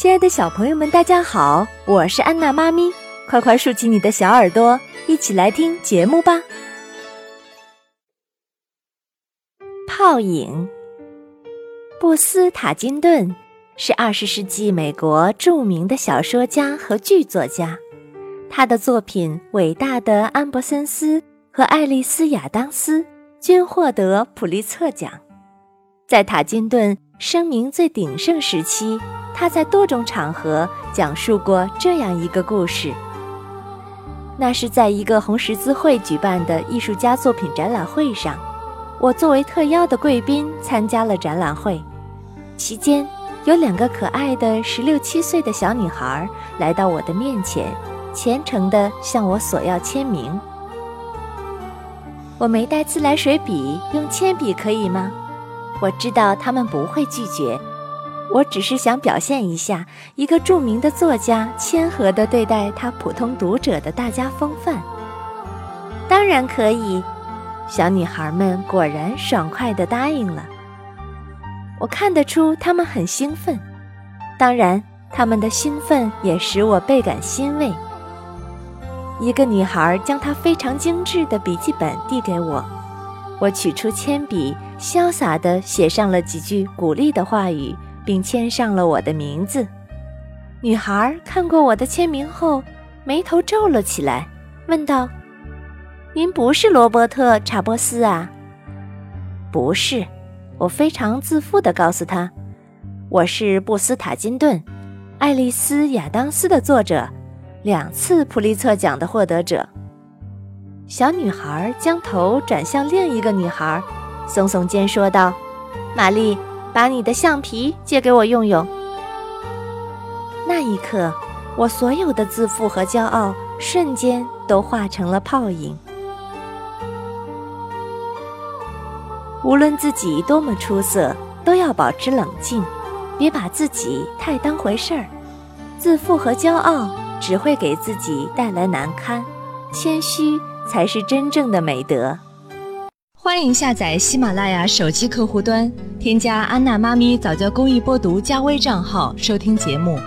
亲爱的小朋友们，大家好，我是安娜妈咪，快快竖起你的小耳朵，一起来听节目吧。泡影，布斯塔金顿是二十世纪美国著名的小说家和剧作家，他的作品《伟大的安伯森斯》和《爱丽丝亚当斯》均获得普利策奖。在塔金顿声名最鼎盛时期。他在多种场合讲述过这样一个故事。那是在一个红十字会举办的艺术家作品展览会上，我作为特邀的贵宾参加了展览会。期间，有两个可爱的十六七岁的小女孩来到我的面前，虔诚地向我索要签名。我没带自来水笔，用铅笔可以吗？我知道他们不会拒绝。我只是想表现一下一个著名的作家谦和地对待他普通读者的大家风范。当然可以，小女孩们果然爽快地答应了。我看得出她们很兴奋，当然，她们的兴奋也使我倍感欣慰。一个女孩将她非常精致的笔记本递给我，我取出铅笔，潇洒地写上了几句鼓励的话语。并签上了我的名字。女孩看过我的签名后，眉头皱了起来，问道：“您不是罗伯特·查波斯啊？”“不是。”我非常自负地告诉她，“我是布斯塔金顿，《爱丽丝亚当斯》的作者，两次普利策奖的获得者。”小女孩将头转向另一个女孩，耸耸肩说道：“玛丽。”把你的橡皮借给我用用。那一刻，我所有的自负和骄傲瞬间都化成了泡影。无论自己多么出色，都要保持冷静，别把自己太当回事儿。自负和骄傲只会给自己带来难堪，谦虚才是真正的美德。欢迎下载喜马拉雅手机客户端，添加安娜妈咪早教公益播读加微账号收听节目。